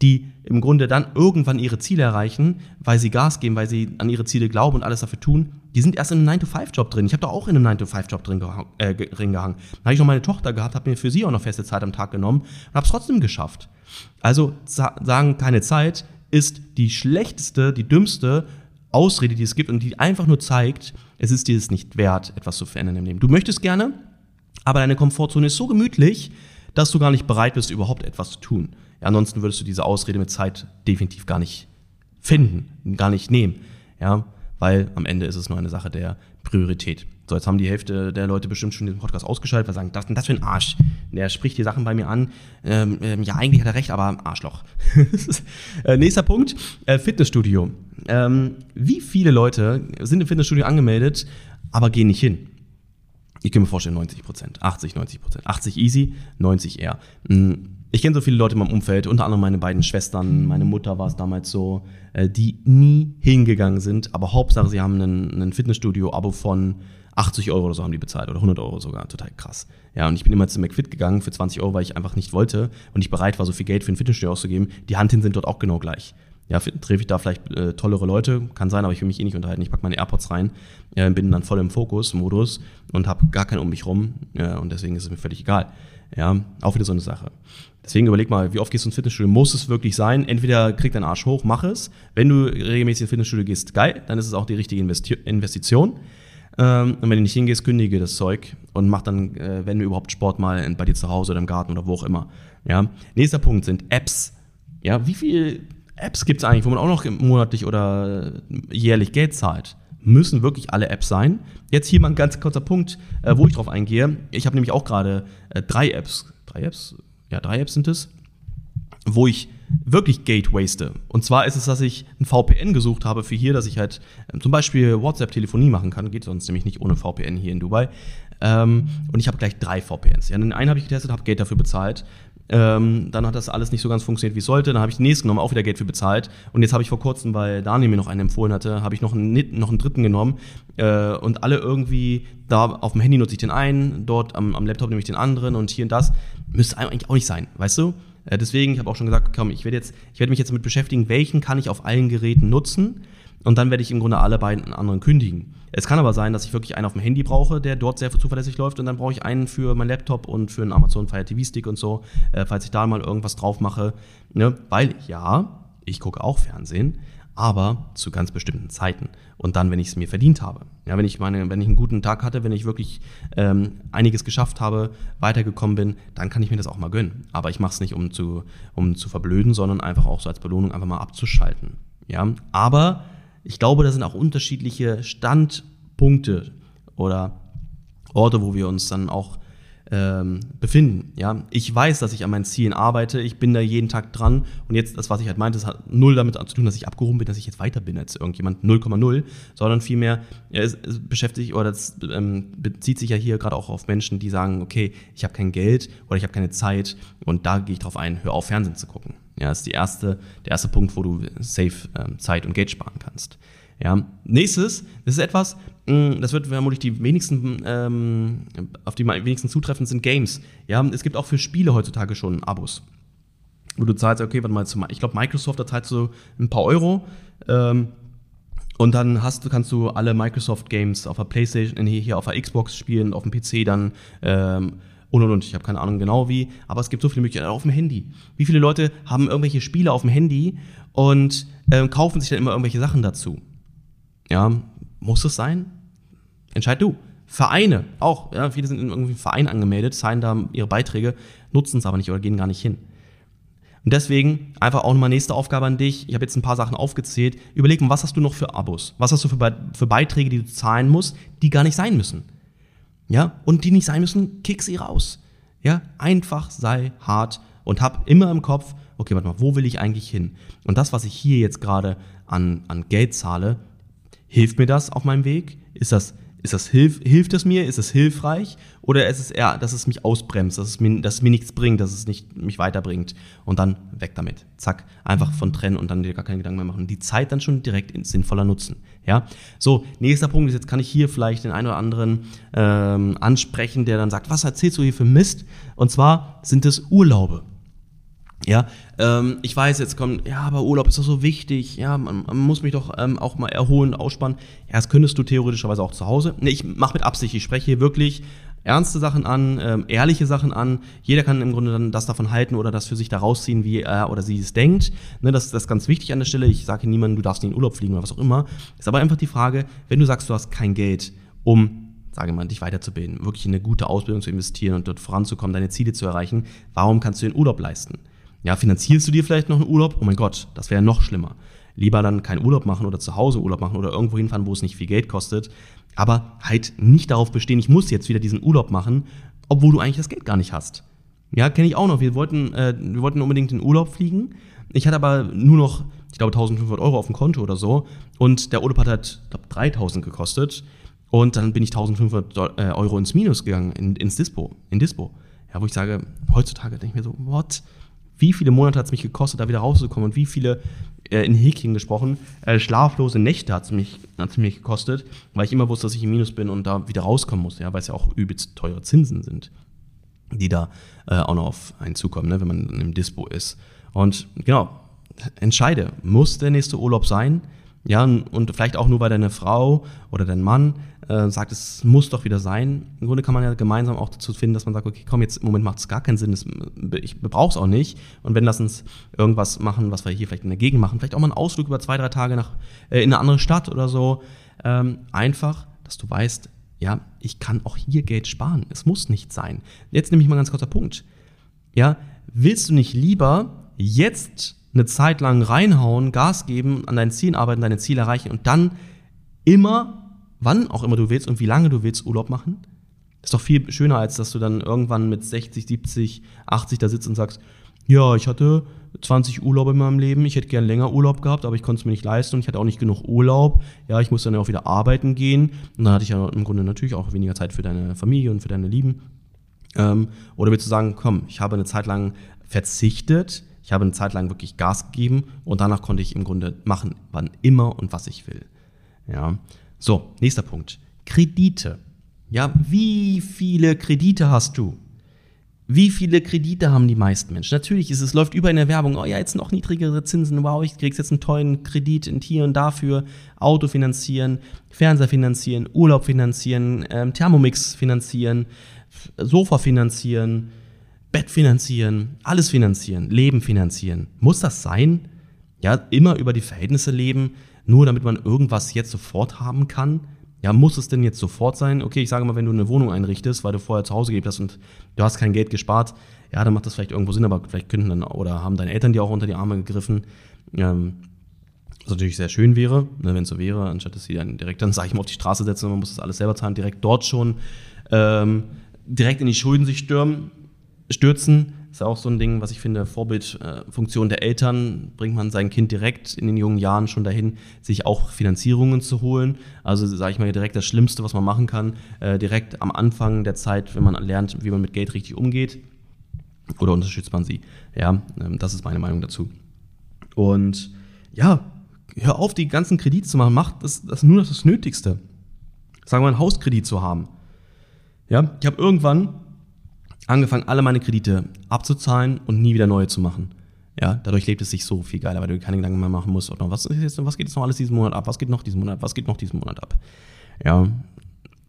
Speaker 1: die im Grunde dann irgendwann ihre Ziele erreichen, weil sie Gas geben, weil sie an ihre Ziele glauben und alles dafür tun, die sind erst in einem 9-to-5-Job drin. Ich habe da auch in einem 9-to-5-Job drin, gehang, äh, drin gehangen. Dann habe ich noch meine Tochter gehabt, habe mir für sie auch noch feste Zeit am Tag genommen und habe es trotzdem geschafft. Also sagen, keine Zeit ist die schlechteste, die dümmste Ausrede, die es gibt und die einfach nur zeigt, es ist dir es nicht wert, etwas zu verändern im Leben. Du möchtest gerne, aber deine Komfortzone ist so gemütlich, dass du gar nicht bereit bist, überhaupt etwas zu tun. Ja, ansonsten würdest du diese Ausrede mit Zeit definitiv gar nicht finden, gar nicht nehmen. Ja, weil am Ende ist es nur eine Sache der Priorität. So, jetzt haben die Hälfte der Leute bestimmt schon den Podcast ausgeschaltet, weil sagen, das das für ein Arsch. Der spricht die Sachen bei mir an. Ähm, ähm, ja, eigentlich hat er recht, aber Arschloch. (laughs) äh, nächster Punkt, äh, Fitnessstudio. Ähm, wie viele Leute sind im Fitnessstudio angemeldet, aber gehen nicht hin? Ich kann mir vorstellen, 90 Prozent, 80, 90 Prozent. 80 easy, 90 eher. Hm, ich kenne so viele Leute in meinem Umfeld, unter anderem meine beiden Schwestern, meine Mutter war es damals so, äh, die nie hingegangen sind, aber Hauptsache, sie haben ein Fitnessstudio-Abo von 80 Euro oder so haben die bezahlt oder 100 Euro sogar, total krass. Ja, und ich bin immer zu McFit gegangen für 20 Euro, weil ich einfach nicht wollte und nicht bereit war, so viel Geld für ein Fitnessstudio auszugeben. Die Handhin sind dort auch genau gleich. Ja, treffe ich da vielleicht äh, tollere Leute, kann sein, aber ich will mich eh nicht unterhalten. Ich packe meine AirPods rein, äh, bin dann voll im Fokus-Modus und habe gar keinen um mich rum äh, und deswegen ist es mir völlig egal. Ja, auch wieder so eine Sache. Deswegen überleg mal, wie oft gehst du ins Fitnessstudio? Muss es wirklich sein? Entweder krieg deinen Arsch hoch, mach es. Wenn du regelmäßig ins Fitnessstudio gehst, geil, dann ist es auch die richtige Investi Investition. Ähm, und wenn du nicht hingehst, kündige das Zeug und mach dann, äh, wenn du überhaupt Sport mal bei dir zu Hause oder im Garten oder wo auch immer. Ja. Nächster Punkt sind Apps. Ja, wie viele Apps gibt es eigentlich, wo man auch noch monatlich oder jährlich Geld zahlt? Müssen wirklich alle Apps sein? Jetzt hier mal ein ganz kurzer Punkt, äh, wo ich drauf eingehe. Ich habe nämlich auch gerade äh, drei Apps, drei Apps, ja, drei Apps sind es, wo ich wirklich Gate waste. Und zwar ist es, dass ich ein VPN gesucht habe für hier, dass ich halt ähm, zum Beispiel WhatsApp-Telefonie machen kann. Geht sonst nämlich nicht ohne VPN hier in Dubai. Ähm, und ich habe gleich drei VPNs. Ja, den einen habe ich getestet, habe Geld dafür bezahlt. Ähm, dann hat das alles nicht so ganz funktioniert, wie es sollte. Dann habe ich den nächsten genommen, auch wieder Geld für bezahlt. Und jetzt habe ich vor kurzem, weil Daniel mir noch einen empfohlen hatte, habe ich noch einen, noch einen dritten genommen. Äh, und alle irgendwie, da auf dem Handy nutze ich den einen, dort am, am Laptop nehme ich den anderen und hier und das. Müsste eigentlich auch nicht sein, weißt du? Äh, deswegen, ich habe auch schon gesagt, komm, ich werde jetzt, mich jetzt damit beschäftigen, welchen kann ich auf allen Geräten nutzen und dann werde ich im Grunde alle beiden anderen kündigen. Es kann aber sein, dass ich wirklich einen auf dem Handy brauche, der dort sehr zuverlässig läuft und dann brauche ich einen für meinen Laptop und für einen Amazon Fire TV Stick und so, äh, falls ich da mal irgendwas drauf mache. Ne? Weil ja, ich gucke auch Fernsehen, aber zu ganz bestimmten Zeiten und dann, wenn ich es mir verdient habe. Ja, wenn ich meine, wenn ich einen guten Tag hatte, wenn ich wirklich ähm, einiges geschafft habe, weitergekommen bin, dann kann ich mir das auch mal gönnen. Aber ich mache es nicht, um zu, um zu verblöden, sondern einfach auch so als Belohnung einfach mal abzuschalten. Ja, aber ich glaube, da sind auch unterschiedliche Standpunkte oder Orte, wo wir uns dann auch ähm, befinden. Ja, ich weiß, dass ich an meinen Zielen arbeite. Ich bin da jeden Tag dran. Und jetzt, das, was ich halt meinte, das hat null damit zu tun, dass ich abgehoben bin, dass ich jetzt weiter bin als irgendjemand 0,0, sondern vielmehr ja, es, es beschäftigt oder das ähm, bezieht sich ja hier gerade auch auf Menschen, die sagen, okay, ich habe kein Geld oder ich habe keine Zeit und da gehe ich drauf ein, hör auf Fernsehen zu gucken. Ja, das ist die erste, der erste Punkt, wo du safe ähm, Zeit und Geld sparen kannst. Ja. Nächstes, das ist etwas, mm, das wird vermutlich die wenigsten, ähm, auf die wenigsten zutreffen, sind Games. Ja, es gibt auch für Spiele heutzutage schon Abos. Wo du zahlst, okay, warte mal, ich glaube, Microsoft, da zahlst du ein paar Euro. Ähm, und dann hast, kannst du alle Microsoft-Games auf der Playstation, hier auf der Xbox spielen, auf dem PC dann ähm, und und und. Ich habe keine Ahnung genau wie, aber es gibt so viele Möglichkeiten. Auch auf dem Handy. Wie viele Leute haben irgendwelche Spiele auf dem Handy und ähm, kaufen sich dann immer irgendwelche Sachen dazu? Ja, muss es sein? Entscheid du. Vereine auch. Ja, viele sind in irgendwie Verein angemeldet, zahlen da ihre Beiträge, nutzen es aber nicht oder gehen gar nicht hin. Und deswegen einfach auch nochmal nächste Aufgabe an dich. Ich habe jetzt ein paar Sachen aufgezählt. Überleg mal, was hast du noch für Abos? Was hast du für, Be für Beiträge, die du zahlen musst, die gar nicht sein müssen? Ja, und die nicht sein müssen, kick sie raus. Ja, einfach sei hart und hab immer im Kopf, okay, warte mal, wo will ich eigentlich hin? Und das, was ich hier jetzt gerade an, an Geld zahle, Hilft mir das auf meinem Weg? Ist das, ist das hilf, hilft es mir? Ist es hilfreich? Oder ist es eher, dass es mich ausbremst, dass es mir, dass es mir nichts bringt, dass es nicht mich weiterbringt? Und dann weg damit. Zack. Einfach von trennen und dann dir gar keine Gedanken mehr machen. Die Zeit dann schon direkt sinnvoller nutzen. Ja. So, nächster Punkt ist, jetzt kann ich hier vielleicht den einen oder anderen ähm, ansprechen, der dann sagt, was erzählst du hier für Mist? Und zwar sind es Urlaube. Ja, ähm, ich weiß, jetzt kommt, ja, aber Urlaub ist doch so wichtig, ja, man, man muss mich doch ähm, auch mal erholen, ausspannen. Ja, das könntest du theoretischerweise auch zu Hause. Nee, ich mache mit Absicht, ich spreche hier wirklich ernste Sachen an, ähm, ehrliche Sachen an. Jeder kann im Grunde dann das davon halten oder das für sich da rausziehen, wie er oder sie es denkt. Ne, das, das ist ganz wichtig an der Stelle. Ich sage niemandem, du darfst nicht in Urlaub fliegen oder was auch immer. Ist aber einfach die Frage, wenn du sagst, du hast kein Geld, um sage mal, dich weiterzubilden, wirklich in eine gute Ausbildung zu investieren und dort voranzukommen, deine Ziele zu erreichen, warum kannst du den Urlaub leisten? Ja, finanzierst du dir vielleicht noch einen Urlaub? Oh mein Gott, das wäre noch schlimmer. Lieber dann keinen Urlaub machen oder zu Hause Urlaub machen oder irgendwo hinfahren, wo es nicht viel Geld kostet. Aber halt nicht darauf bestehen, ich muss jetzt wieder diesen Urlaub machen, obwohl du eigentlich das Geld gar nicht hast. Ja, kenne ich auch noch. Wir wollten, äh, wir wollten unbedingt in Urlaub fliegen. Ich hatte aber nur noch, ich glaube, 1500 Euro auf dem Konto oder so. Und der Urlaub hat halt, ich glaube, 3000 gekostet. Und dann bin ich 1500 äh, Euro ins Minus gegangen, in, ins Dispo, in Dispo. Ja, wo ich sage, heutzutage denke ich mir so, what? Wie viele Monate hat es mich gekostet, da wieder rauszukommen und wie viele, äh, in Häkchen gesprochen, äh, schlaflose Nächte hat es mich, mich gekostet, weil ich immer wusste, dass ich im Minus bin und da wieder rauskommen muss, ja, weil es ja auch übelst teure Zinsen sind, die da äh, auch noch auf einen zukommen, ne, wenn man im Dispo ist. Und genau, entscheide, muss der nächste Urlaub sein? Ja, und vielleicht auch nur, weil deine Frau oder dein Mann äh, sagt, es muss doch wieder sein. Im Grunde kann man ja gemeinsam auch dazu finden, dass man sagt, okay, komm, jetzt im Moment macht es gar keinen Sinn, das, ich brauche es auch nicht. Und wenn, lass uns irgendwas machen, was wir hier vielleicht in der Gegend machen, vielleicht auch mal einen Ausflug über zwei, drei Tage nach, äh, in eine andere Stadt oder so. Ähm, einfach, dass du weißt, ja, ich kann auch hier Geld sparen. Es muss nicht sein. Jetzt nehme ich mal ganz kurzer Punkt. Ja, willst du nicht lieber jetzt eine Zeit lang reinhauen, Gas geben, an deinen Zielen arbeiten, deine Ziele erreichen und dann immer, wann auch immer du willst und wie lange du willst, Urlaub machen? Ist doch viel schöner, als dass du dann irgendwann mit 60, 70, 80 da sitzt und sagst, ja, ich hatte 20 Urlaube in meinem Leben, ich hätte gern länger Urlaub gehabt, aber ich konnte es mir nicht leisten und ich hatte auch nicht genug Urlaub. Ja, ich musste dann auch wieder arbeiten gehen und dann hatte ich ja im Grunde natürlich auch weniger Zeit für deine Familie und für deine Lieben. Ähm, oder willst du sagen, komm, ich habe eine Zeit lang verzichtet, ich habe eine Zeit lang wirklich Gas gegeben und danach konnte ich im Grunde machen, wann immer und was ich will. Ja. So, nächster Punkt. Kredite. Ja, wie viele Kredite hast du? Wie viele Kredite haben die meisten Menschen? Natürlich ist es, läuft über in der Werbung, oh ja, jetzt noch niedrigere Zinsen, wow, ich krieg's jetzt einen tollen Kredit in hier und dafür, Auto finanzieren, Fernseher finanzieren, Urlaub finanzieren, ähm, Thermomix finanzieren, Sofa finanzieren, Bett finanzieren, alles finanzieren, Leben finanzieren. Muss das sein? Ja, immer über die Verhältnisse leben, nur damit man irgendwas jetzt sofort haben kann? Ja, muss es denn jetzt sofort sein? Okay, ich sage mal, wenn du eine Wohnung einrichtest, weil du vorher zu Hause gelebt hast und du hast kein Geld gespart, ja, dann macht das vielleicht irgendwo Sinn, aber vielleicht könnten dann oder haben deine Eltern dir auch unter die Arme gegriffen. Ähm, was natürlich sehr schön wäre, ne, wenn es so wäre, anstatt dass sie dann direkt dann, (laughs) sage ich mal, auf die Straße setzen, man muss das alles selber zahlen, direkt dort schon ähm, direkt in die Schulden sich stürmen, stürzen ist ja auch so ein Ding, was ich finde, Vorbildfunktion der Eltern bringt man sein Kind direkt in den jungen Jahren schon dahin, sich auch Finanzierungen zu holen. Also sage ich mal direkt das Schlimmste, was man machen kann, äh, direkt am Anfang der Zeit, wenn man lernt, wie man mit Geld richtig umgeht. Oder unterstützt man sie? Ja, ähm, das ist meine Meinung dazu. Und ja, hör auf, die ganzen Kredite zu machen. Macht das, das nur das Nötigste. Sagen wir, einen Hauskredit zu haben. Ja, ich habe irgendwann angefangen, alle meine Kredite abzuzahlen und nie wieder neue zu machen. Ja, dadurch lebt es sich so viel geiler, weil du keine Gedanken mehr machen musst, noch, was, ist jetzt, was geht jetzt noch alles diesen Monat ab, was geht noch diesen Monat, was geht noch diesen Monat ab. Ja,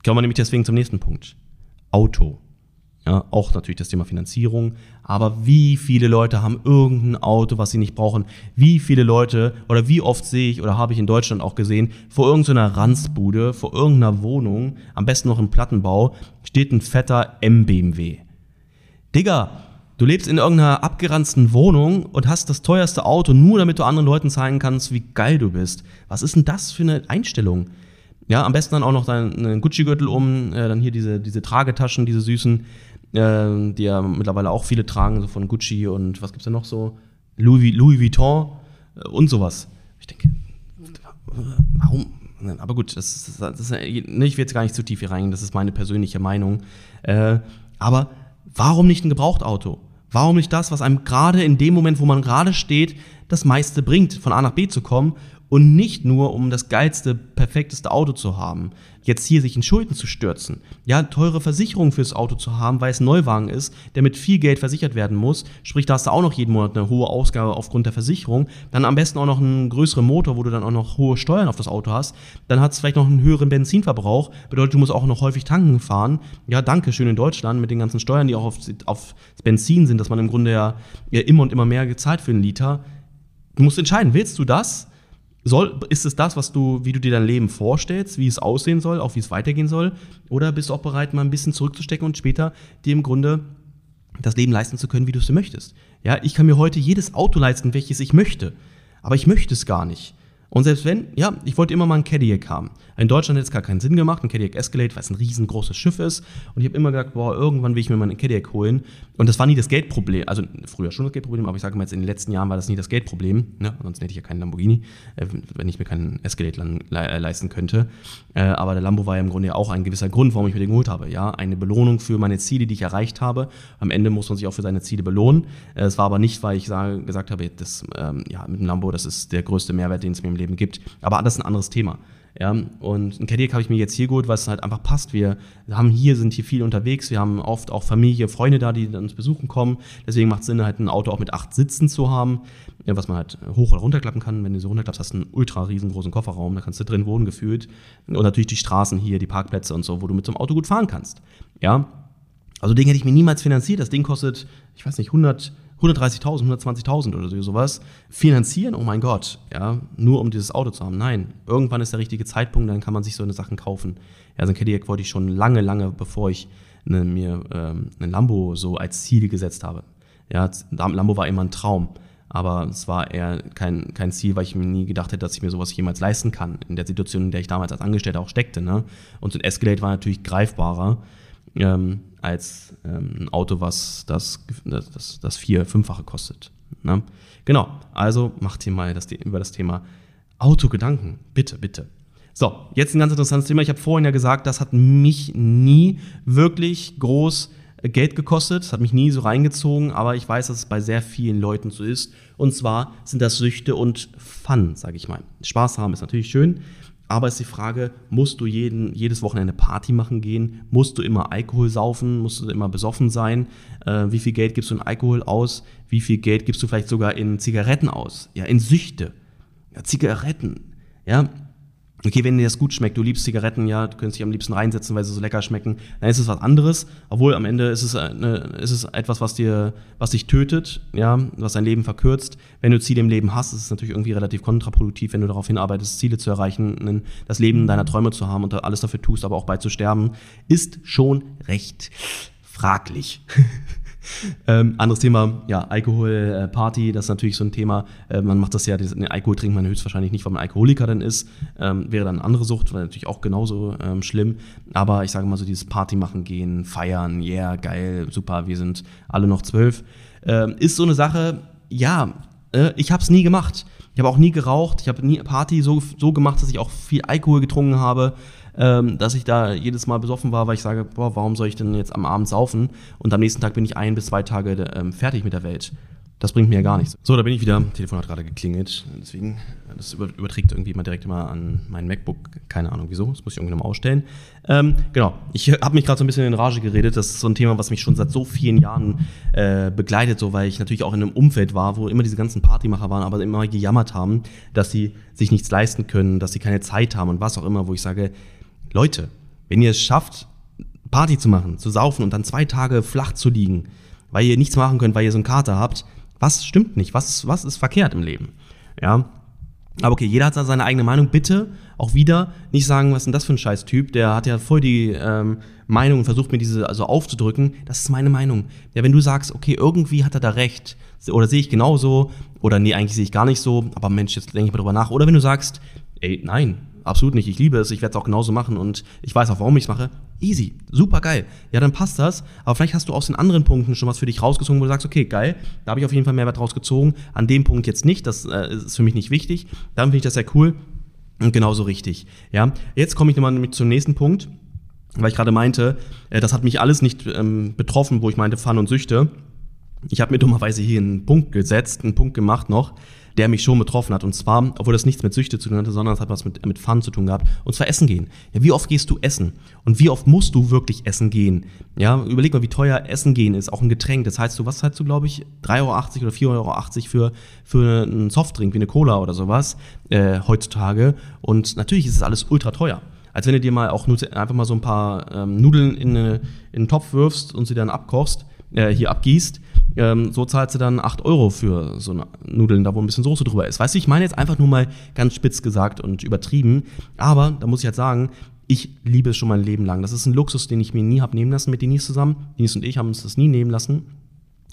Speaker 1: kommen wir nämlich deswegen zum nächsten Punkt. Auto. Ja, auch natürlich das Thema Finanzierung. Aber wie viele Leute haben irgendein Auto, was sie nicht brauchen? Wie viele Leute oder wie oft sehe ich oder habe ich in Deutschland auch gesehen, vor irgendeiner Ranzbude, vor irgendeiner Wohnung, am besten noch im Plattenbau, steht ein fetter M-BMW. Digga, du lebst in irgendeiner abgeranzten Wohnung und hast das teuerste Auto, nur damit du anderen Leuten zeigen kannst, wie geil du bist. Was ist denn das für eine Einstellung? Ja, am besten dann auch noch deinen Gucci-Gürtel um, äh, dann hier diese, diese Tragetaschen, diese süßen, äh, die ja mittlerweile auch viele tragen, so von Gucci und was gibt's da noch so? Louis, Louis Vuitton äh, und sowas. Ich denke, warum? Aber gut, das, das, das, ich will jetzt gar nicht zu tief hier reingehen, das ist meine persönliche Meinung. Äh, aber Warum nicht ein Gebrauchtauto? Warum nicht das, was einem gerade in dem Moment, wo man gerade steht, das meiste bringt, von A nach B zu kommen und nicht nur, um das geilste, perfekteste Auto zu haben, jetzt hier sich in Schulden zu stürzen, ja, teure Versicherungen fürs Auto zu haben, weil es ein Neuwagen ist, der mit viel Geld versichert werden muss, sprich, da hast du auch noch jeden Monat eine hohe Ausgabe aufgrund der Versicherung, dann am besten auch noch einen größeren Motor, wo du dann auch noch hohe Steuern auf das Auto hast, dann hat es vielleicht noch einen höheren Benzinverbrauch, bedeutet, du musst auch noch häufig tanken fahren, ja, danke schön in Deutschland mit den ganzen Steuern, die auch auf, auf Benzin sind, dass man im Grunde ja, ja immer und immer mehr gezahlt für einen Liter, du musst entscheiden, willst du das? Soll, ist es das, was du, wie du dir dein Leben vorstellst, wie es aussehen soll, auch wie es weitergehen soll? Oder bist du auch bereit, mal ein bisschen zurückzustecken und später dir im Grunde das Leben leisten zu können, wie du es dir möchtest? Ja, ich kann mir heute jedes Auto leisten, welches ich möchte. Aber ich möchte es gar nicht. Und selbst wenn, ja, ich wollte immer mal ein Cadillac haben. In Deutschland hätte es gar keinen Sinn gemacht, ein Cadillac Escalade, weil es ein riesengroßes Schiff ist. Und ich habe immer gedacht, boah, irgendwann will ich mir mal ein Cadillac holen. Und das war nie das Geldproblem. Also früher schon das Geldproblem, aber ich sage mal jetzt in den letzten Jahren war das nie das Geldproblem. Ne? Ansonsten hätte ich ja keinen Lamborghini, äh, wenn ich mir keinen Escalade le leisten könnte. Äh, aber der Lambo war ja im Grunde auch ein gewisser Grund, warum ich mir den geholt habe. Ja, eine Belohnung für meine Ziele, die ich erreicht habe. Am Ende muss man sich auch für seine Ziele belohnen. Äh, es war aber nicht, weil ich sage, gesagt habe, das, ähm, ja, mit dem Lambo, das ist der größte Mehrwert, den es mir im Leben gibt. Aber das ist ein anderes Thema. Ja, und ein Cadillac habe ich mir jetzt hier geholt, weil es halt einfach passt. Wir haben hier, sind hier viel unterwegs. Wir haben oft auch Familie, Freunde da, die uns besuchen kommen. Deswegen macht es Sinn, halt ein Auto auch mit acht Sitzen zu haben, was man halt hoch oder runterklappen kann. Wenn du so runterklappst, hast du einen ultra riesengroßen Kofferraum. Da kannst du drin wohnen gefühlt. Und natürlich die Straßen hier, die Parkplätze und so, wo du mit so einem Auto gut fahren kannst. Ja, also den hätte ich mir niemals finanziert. Das Ding kostet, ich weiß nicht, 100 130.000, 120.000 oder so sowas finanzieren, oh mein Gott, ja, nur um dieses Auto zu haben. Nein, irgendwann ist der richtige Zeitpunkt, dann kann man sich so eine Sachen kaufen. Ja, also ein Cadillac wollte ich schon lange, lange, bevor ich eine, mir ähm, ein Lambo so als Ziel gesetzt habe. Ja, Lambo war immer ein Traum, aber es war eher kein, kein Ziel, weil ich mir nie gedacht hätte, dass ich mir sowas jemals leisten kann. In der Situation, in der ich damals als Angestellter auch steckte. Ne? Und so ein Escalade war natürlich greifbarer ähm, als ähm, ein Auto, was das, das, das vier-, fünffache kostet. Ne? Genau, also macht hier mal das, über das Thema Auto Gedanken. Bitte, bitte. So, jetzt ein ganz interessantes Thema. Ich habe vorhin ja gesagt, das hat mich nie wirklich groß Geld gekostet, das hat mich nie so reingezogen, aber ich weiß, dass es bei sehr vielen Leuten so ist. Und zwar sind das Süchte und Fun, sage ich mal. Spaß haben ist natürlich schön, Aber ist die Frage, musst du jeden, jedes Wochenende Party machen gehen? Musst du immer Alkohol saufen? Musst du immer besoffen sein? Äh, wie viel Geld gibst du in Alkohol aus? Wie viel Geld gibst du vielleicht sogar in Zigaretten aus? Ja, in Süchte. Ja, Zigaretten. Ja, Okay, wenn dir das gut schmeckt, du liebst Zigaretten, ja, du könntest dich am liebsten reinsetzen, weil sie so lecker schmecken, dann ist es was anderes. Obwohl am Ende ist es, eine, ist es etwas, was dir, was dich tötet, ja, was dein Leben verkürzt. Wenn du Ziele im Leben hast, ist es natürlich irgendwie relativ kontraproduktiv, wenn du darauf hinarbeitest, Ziele zu erreichen, das Leben deiner Träume zu haben und alles dafür tust, aber auch bei zu sterben, ist schon recht fraglich. (laughs) (laughs) Ähm, anderes Thema, ja, Alkohol, äh, Party, das ist natürlich so ein Thema. Äh, man macht das ja, den Alkohol trinkt man höchstwahrscheinlich nicht, weil man Alkoholiker dann ist. Ähm, wäre dann eine andere Sucht, weil natürlich auch genauso ähm, schlimm. Aber ich sage mal so, dieses Party machen gehen, feiern, yeah, geil, super, wir sind alle noch zwölf. Ähm, ist so eine Sache, ja, äh, ich habe es nie gemacht. Ich habe auch nie geraucht, ich habe nie Party so, so gemacht, dass ich auch viel Alkohol getrunken habe ähm, dass ich da jedes Mal besoffen war, weil ich sage, boah, warum soll ich denn jetzt am Abend saufen? Und am nächsten Tag bin ich ein bis zwei Tage ähm, fertig mit der Welt. Das bringt mir ja gar nichts. So, da bin ich wieder. Telefon hat gerade geklingelt. Deswegen, das überträgt irgendwie mal direkt immer an mein MacBook. Keine Ahnung wieso. Das muss ich irgendwie nochmal ausstellen. Ähm, genau. Ich habe mich gerade so ein bisschen in Rage geredet. Das ist so ein Thema, was mich schon seit so vielen Jahren äh, begleitet, so weil ich natürlich auch in einem Umfeld war, wo immer diese ganzen Partymacher waren, aber immer gejammert haben, dass sie sich nichts leisten können, dass sie keine Zeit haben und was auch immer, wo ich sage, Leute, wenn ihr es schafft, Party zu machen, zu saufen und dann zwei Tage flach zu liegen, weil ihr nichts machen könnt, weil ihr so einen Kater habt, was stimmt nicht? Was, was ist verkehrt im Leben? Ja. Aber okay, jeder hat seine eigene Meinung. Bitte auch wieder nicht sagen, was ist denn das für ein Scheiß-Typ? Der hat ja voll die ähm, Meinung und versucht mir diese also aufzudrücken. Das ist meine Meinung. Ja, wenn du sagst, okay, irgendwie hat er da recht, oder sehe ich genauso, oder nee, eigentlich sehe ich gar nicht so, aber Mensch, jetzt denke ich mal drüber nach. Oder wenn du sagst, ey, nein, absolut nicht, ich liebe es, ich werde es auch genauso machen und ich weiß auch, warum ich es mache. Easy, super geil. Ja, dann passt das. Aber vielleicht hast du aus den anderen Punkten schon was für dich rausgezogen, wo du sagst, okay, geil, da habe ich auf jeden Fall Mehrwert rausgezogen. An dem Punkt jetzt nicht, das äh, ist für mich nicht wichtig. Dann finde ich das sehr cool und genauso richtig. Ja, jetzt komme ich nochmal zum nächsten Punkt, weil ich gerade meinte, äh, das hat mich alles nicht ähm, betroffen, wo ich meinte Fun und Süchte. Ich habe mir dummerweise hier einen Punkt gesetzt, einen Punkt gemacht noch, der mich schon betroffen hat. Und zwar, obwohl das nichts mit Süchte zu tun hatte, sondern es hat was mit, mit Fun zu tun gehabt. Und zwar Essen gehen. Ja, wie oft gehst du essen? Und wie oft musst du wirklich essen gehen? Ja, überleg mal, wie teuer Essen gehen ist. Auch ein Getränk. Das heißt, du, was zahlst du, glaube ich, 3,80 Euro oder 4,80 Euro für, für einen Softdrink wie eine Cola oder sowas äh, heutzutage. Und natürlich ist es alles ultra teuer als wenn du dir mal auch einfach mal so ein paar ähm, Nudeln in, eine, in einen Topf wirfst und sie dann abkochst, äh, hier abgießt ähm, so zahlst du dann 8 Euro für so Nudeln, da wo ein bisschen Soße drüber ist. Weißt du, ich meine jetzt einfach nur mal ganz spitz gesagt und übertrieben. Aber da muss ich halt sagen, ich liebe es schon mein Leben lang. Das ist ein Luxus, den ich mir nie habe nehmen lassen mit Denise zusammen. Denise und ich haben uns das nie nehmen lassen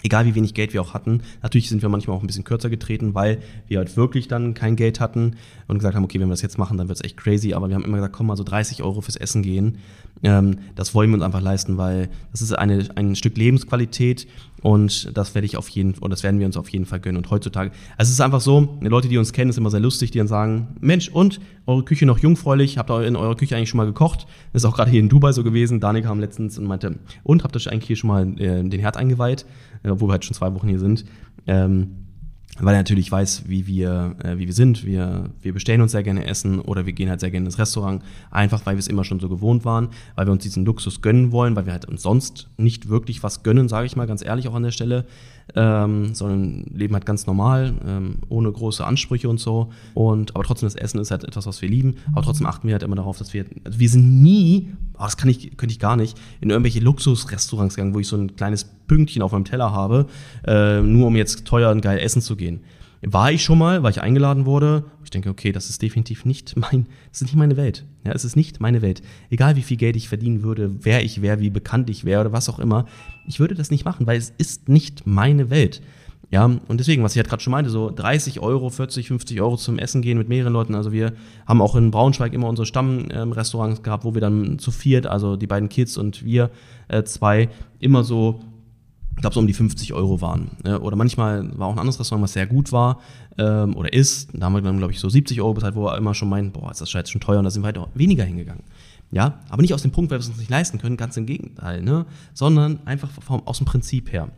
Speaker 1: egal wie wenig Geld wir auch hatten. Natürlich sind wir manchmal auch ein bisschen kürzer getreten, weil wir halt wirklich dann kein Geld hatten und gesagt haben, okay, wenn wir das jetzt machen, dann wird es echt crazy. Aber wir haben immer gesagt, komm mal so 30 Euro fürs Essen gehen. Ähm, das wollen wir uns einfach leisten, weil das ist eine, ein Stück Lebensqualität und das werde ich auf jeden oder das werden wir uns auf jeden Fall gönnen. Und heutzutage, also es ist einfach so, Leute, die uns kennen, ist immer sehr lustig, die dann sagen, Mensch, und eure Küche noch jungfräulich, habt ihr in eurer Küche eigentlich schon mal gekocht? Das ist auch gerade hier in Dubai so gewesen. Daniel kam letztens und meinte, und habt ihr eigentlich hier schon mal äh, den Herd eingeweiht? obwohl wir halt schon zwei Wochen hier sind. Ähm, weil er natürlich weiß, wie wir, äh, wie wir sind. Wir, wir bestellen uns sehr gerne Essen oder wir gehen halt sehr gerne ins Restaurant, einfach weil wir es immer schon so gewohnt waren, weil wir uns diesen Luxus gönnen wollen, weil wir halt uns sonst nicht wirklich was gönnen, sage ich mal ganz ehrlich auch an der Stelle ähm, sondern leben halt ganz normal, ähm, ohne große Ansprüche und so. Und aber trotzdem das Essen ist halt etwas, was wir lieben. Aber trotzdem achten wir halt immer darauf, dass wir, also wir sind nie, oh, das kann ich, könnte ich gar nicht, in irgendwelche Luxusrestaurants gegangen, wo ich so ein kleines Pünktchen auf meinem Teller habe, äh, nur um jetzt teuer und geil essen zu gehen. War ich schon mal, weil ich eingeladen wurde. Ich denke, okay, das ist definitiv nicht mein, das ist nicht meine Welt. Ja, es ist nicht meine Welt. Egal wie viel Geld ich verdienen würde, wer ich wäre, wie bekannt ich wäre oder was auch immer, ich würde das nicht machen, weil es ist nicht meine Welt. Ja, und deswegen, was ich halt gerade schon meinte, so 30 Euro, 40, 50 Euro zum Essen gehen mit mehreren Leuten. Also wir haben auch in Braunschweig immer unsere Stammrestaurants gehabt, wo wir dann zu viert, also die beiden Kids und wir äh, zwei, immer so ich glaube, so um die 50 Euro waren. Oder manchmal war auch ein anderes Restaurant, was sehr gut war ähm, oder ist. Da haben wir dann, glaube ich, so 70 Euro bezahlt, wo wir immer schon meinen, boah, ist das schon teuer und da sind wir halt auch weniger hingegangen. Ja, aber nicht aus dem Punkt, weil wir es uns nicht leisten können, ganz im Gegenteil, ne? sondern einfach vom, aus dem Prinzip her,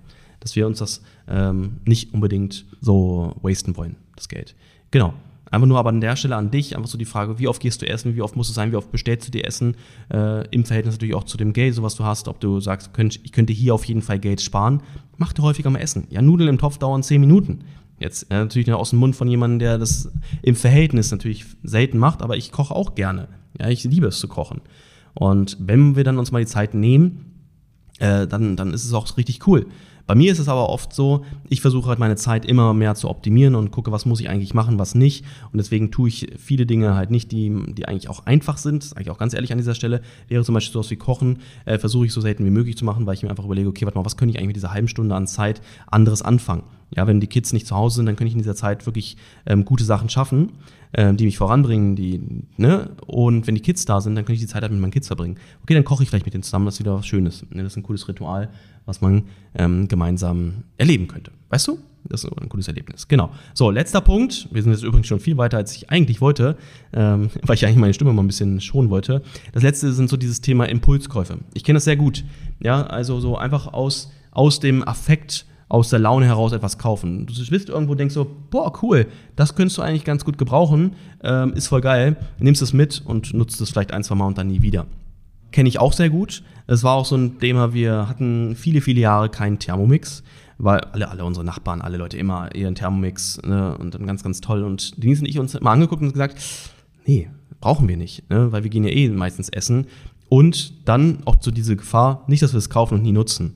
Speaker 1: dass wir uns das ähm, nicht unbedingt so wasten wollen, das Geld. Genau. Einfach nur aber an der Stelle an dich, einfach so die Frage, wie oft gehst du essen, wie oft muss es sein, wie oft bestellst du dir Essen, äh, im Verhältnis natürlich auch zu dem Geld, so was du hast, ob du sagst, könnt, ich könnte hier auf jeden Fall Geld sparen, mach dir häufiger mal Essen. Ja, Nudeln im Topf dauern 10 Minuten. Jetzt äh, natürlich aus dem Mund von jemandem, der das im Verhältnis natürlich selten macht, aber ich koche auch gerne. Ja, ich liebe es zu kochen. Und wenn wir dann uns mal die Zeit nehmen, äh, dann, dann ist es auch richtig cool. Bei mir ist es aber oft so, ich versuche halt meine Zeit immer mehr zu optimieren und gucke, was muss ich eigentlich machen, was nicht. Und deswegen tue ich viele Dinge halt nicht, die, die eigentlich auch einfach sind. Das eigentlich auch ganz ehrlich an dieser Stelle. Wäre zum Beispiel sowas wie Kochen, äh, versuche ich so selten wie möglich zu machen, weil ich mir einfach überlege, okay, warte mal, was könnte ich eigentlich mit dieser halben Stunde an Zeit anderes anfangen? Ja, wenn die Kids nicht zu Hause sind, dann könnte ich in dieser Zeit wirklich ähm, gute Sachen schaffen, ähm, die mich voranbringen, die, ne? Und wenn die Kids da sind, dann könnte ich die Zeit halt mit meinen Kids verbringen. Okay, dann koche ich vielleicht mit denen zusammen, das ist wieder was Schönes. Ne? Das ist ein cooles Ritual, was man ähm, gemeinsam erleben könnte. Weißt du? Das ist ein cooles Erlebnis. Genau. So, letzter Punkt. Wir sind jetzt übrigens schon viel weiter, als ich eigentlich wollte, ähm, (laughs) weil ich eigentlich meine Stimme mal ein bisschen schonen wollte. Das letzte sind so dieses Thema Impulskäufe. Ich kenne das sehr gut. Ja, also so einfach aus, aus dem Affekt, aus der Laune heraus etwas kaufen. Du bist irgendwo, denkst so, boah, cool, das könntest du eigentlich ganz gut gebrauchen, ähm, ist voll geil, nimmst es mit und nutzt es vielleicht ein, zwei Mal und dann nie wieder. Kenne ich auch sehr gut. Es war auch so ein Thema, wir hatten viele, viele Jahre keinen Thermomix, weil alle, alle unsere Nachbarn, alle Leute immer ihren Thermomix ne, und dann ganz, ganz toll. Und Denise und ich uns immer angeguckt und gesagt, nee, brauchen wir nicht, ne, weil wir gehen ja eh meistens essen. Und dann auch so diese Gefahr, nicht, dass wir es kaufen und nie nutzen.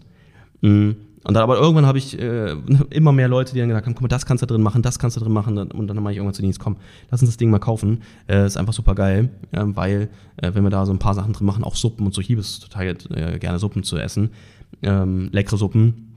Speaker 1: Mhm und dann aber irgendwann habe ich äh, immer mehr Leute, die dann gesagt haben, guck mal, das kannst du drin machen, das kannst du drin machen. Und dann mache ich irgendwann zu denen, komm, lass uns das Ding mal kaufen. Äh, ist einfach super geil, äh, weil wenn wir da so ein paar Sachen drin machen, auch Suppen und so, ich liebe es total äh, gerne Suppen zu essen. Ähm, leckere Suppen.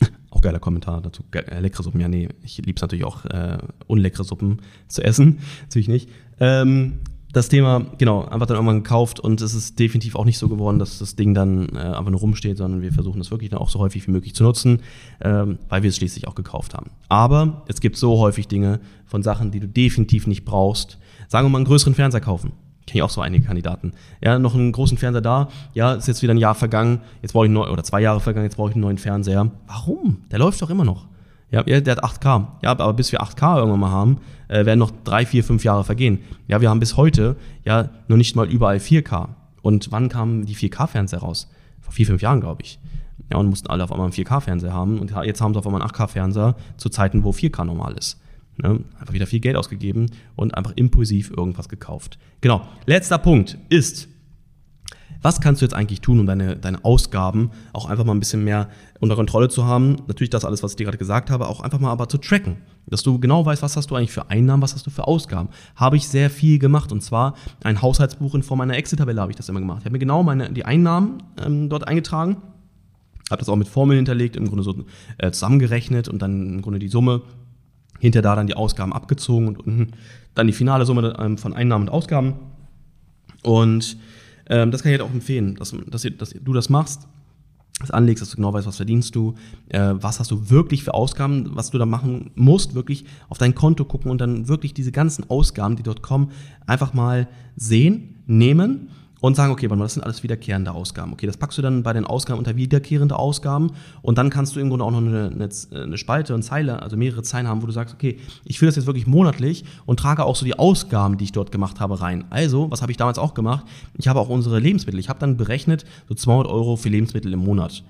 Speaker 1: (laughs) Auch geiler Kommentar dazu. Äh, leckere Suppen, ja, nee, ich liebe es natürlich auch, äh, unleckere Suppen zu essen. (laughs) Natürlich nicht. Ähm, das Thema, genau, einfach dann irgendwann gekauft und es ist definitiv auch nicht so geworden, dass das Ding dann äh, einfach nur rumsteht, sondern wir versuchen es wirklich dann auch so häufig wie möglich zu nutzen, ähm, weil wir es schließlich auch gekauft haben. Aber es gibt so häufig Dinge von Sachen, die du definitiv nicht brauchst. Sagen wir mal einen größeren Fernseher kaufen. Kenne ich auch so einige Kandidaten. Ja, noch einen großen Fernseher da. Ja, ist jetzt wieder ein Jahr vergangen. Jetzt brauche ich neu oder zwei Jahre vergangen. Jetzt brauche ich einen neuen Fernseher. Warum? Der läuft doch immer noch. Ja, der hat 8K. Ja, aber bis wir 8K irgendwann mal haben, äh, werden noch drei, vier, fünf Jahre vergehen. Ja, wir haben bis heute ja noch nicht mal überall 4K. Und wann kamen die 4K-Fernseher raus? Vor vier, fünf Jahren, glaube ich. Ja, und mussten alle auf einmal einen 4K-Fernseher haben. Und jetzt haben sie auf einmal einen 8K-Fernseher zu Zeiten, wo 4K normal ist. Ne? Einfach wieder viel Geld ausgegeben und einfach impulsiv irgendwas gekauft. Genau. Letzter Punkt ist, was kannst du jetzt eigentlich tun, um deine, deine Ausgaben auch einfach mal ein bisschen mehr unter Kontrolle zu haben? Natürlich das alles, was ich dir gerade gesagt habe, auch einfach mal aber zu tracken. Dass du genau weißt, was hast du eigentlich für Einnahmen, was hast du für Ausgaben. Habe ich sehr viel gemacht und zwar ein Haushaltsbuch in Form einer Excel-Tabelle habe ich das immer gemacht. Ich habe mir genau meine, die Einnahmen ähm, dort eingetragen, habe das auch mit Formeln hinterlegt, im Grunde so äh, zusammengerechnet und dann im Grunde die Summe hinter da dann die Ausgaben abgezogen und unten dann die finale Summe ähm, von Einnahmen und Ausgaben. Und ähm, das kann ich halt auch empfehlen, dass, dass, dass du das machst, das anlegst, dass du genau weißt, was verdienst du, äh, was hast du wirklich für Ausgaben, was du da machen musst, wirklich auf dein Konto gucken und dann wirklich diese ganzen Ausgaben, die dort kommen, einfach mal sehen, nehmen und sagen, okay, das sind alles wiederkehrende Ausgaben. Okay, das packst du dann bei den Ausgaben unter wiederkehrende Ausgaben und dann kannst du im Grunde auch noch eine, eine, eine Spalte, eine Zeile, also mehrere Zeilen haben, wo du sagst, okay, ich will das jetzt wirklich monatlich und trage auch so die Ausgaben, die ich dort gemacht habe, rein. Also, was habe ich damals auch gemacht? Ich habe auch unsere Lebensmittel, ich habe dann berechnet, so 200 Euro für Lebensmittel im Monat.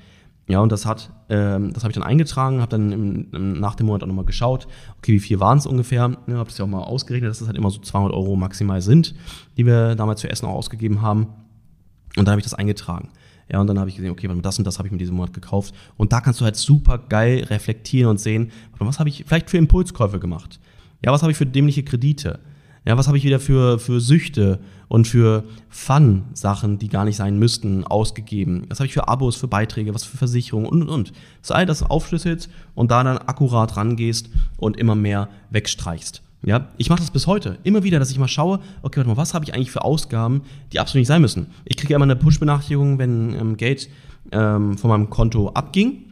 Speaker 1: Ja, und das hat, ähm, das habe ich dann eingetragen, habe dann im, im, nach dem Monat auch nochmal geschaut, okay, wie viel waren es ungefähr, ja, habe das ja auch mal ausgerechnet, dass das halt immer so 200 Euro maximal sind, die wir damals für Essen auch ausgegeben haben. Und dann habe ich das eingetragen. Ja, und dann habe ich gesehen, okay, das und das habe ich mir diesen Monat gekauft. Und da kannst du halt super geil reflektieren und sehen, was habe ich vielleicht für Impulskäufe gemacht? Ja, was habe ich für dämliche Kredite? Ja, was habe ich wieder für, für Süchte und für Fun-Sachen, die gar nicht sein müssten, ausgegeben? Was habe ich für Abos, für Beiträge, was für Versicherungen und und und. Dass all das aufschlüsselst und da dann akkurat rangehst und immer mehr wegstreichst. Ja, ich mache das bis heute. Immer wieder, dass ich mal schaue, okay, warte mal, was habe ich eigentlich für Ausgaben, die absolut nicht sein müssen. Ich kriege immer eine Push-Benachrichtigung, wenn ähm, Geld ähm, von meinem Konto abging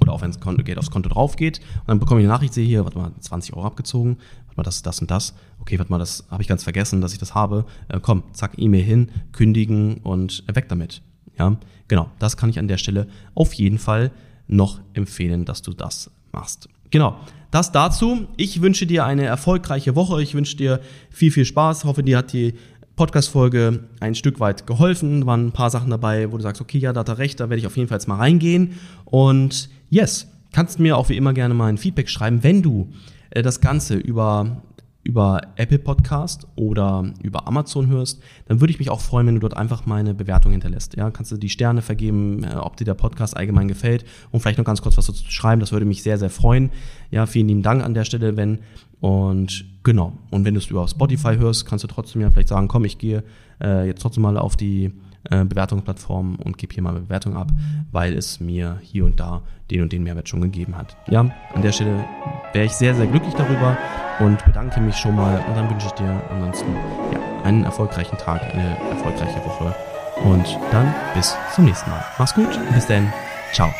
Speaker 1: oder auch wenn das Geld aufs Konto drauf geht. Und dann bekomme ich eine Nachricht, sehe hier, warte mal, 20 Euro abgezogen, warte mal, das, das und das. Okay, warte mal, das habe ich ganz vergessen, dass ich das habe. Äh, komm, zack, E-Mail hin, kündigen und weg damit. Ja, genau, das kann ich an der Stelle auf jeden Fall noch empfehlen, dass du das machst. Genau. Das dazu. Ich wünsche dir eine erfolgreiche Woche. Ich wünsche dir viel, viel Spaß. Hoffe, dir hat die Podcast-Folge ein Stück weit geholfen. Waren ein paar Sachen dabei, wo du sagst, okay, ja, da hat er recht, da werde ich auf jeden Fall jetzt mal reingehen. Und yes, kannst mir auch wie immer gerne mal ein Feedback schreiben, wenn du das Ganze über über Apple Podcast oder über Amazon hörst, dann würde ich mich auch freuen, wenn du dort einfach meine Bewertung hinterlässt. Ja, kannst du die Sterne vergeben, äh, ob dir der Podcast allgemein gefällt und vielleicht noch ganz kurz was dazu schreiben. Das würde mich sehr, sehr freuen. Ja, vielen lieben Dank an der Stelle, wenn. Und genau. Und wenn du es über Spotify hörst, kannst du trotzdem ja vielleicht sagen, komm, ich gehe äh, jetzt trotzdem mal auf die äh, Bewertungsplattform und gebe hier mal eine Bewertung ab, weil es mir hier und da den und den Mehrwert schon gegeben hat. Ja, an der Stelle wäre ich sehr, sehr glücklich darüber und bedanke mich schon mal und dann wünsche ich dir ansonsten ja, einen erfolgreichen Tag, eine erfolgreiche Woche und dann bis zum nächsten Mal. Mach's gut, bis dann, ciao.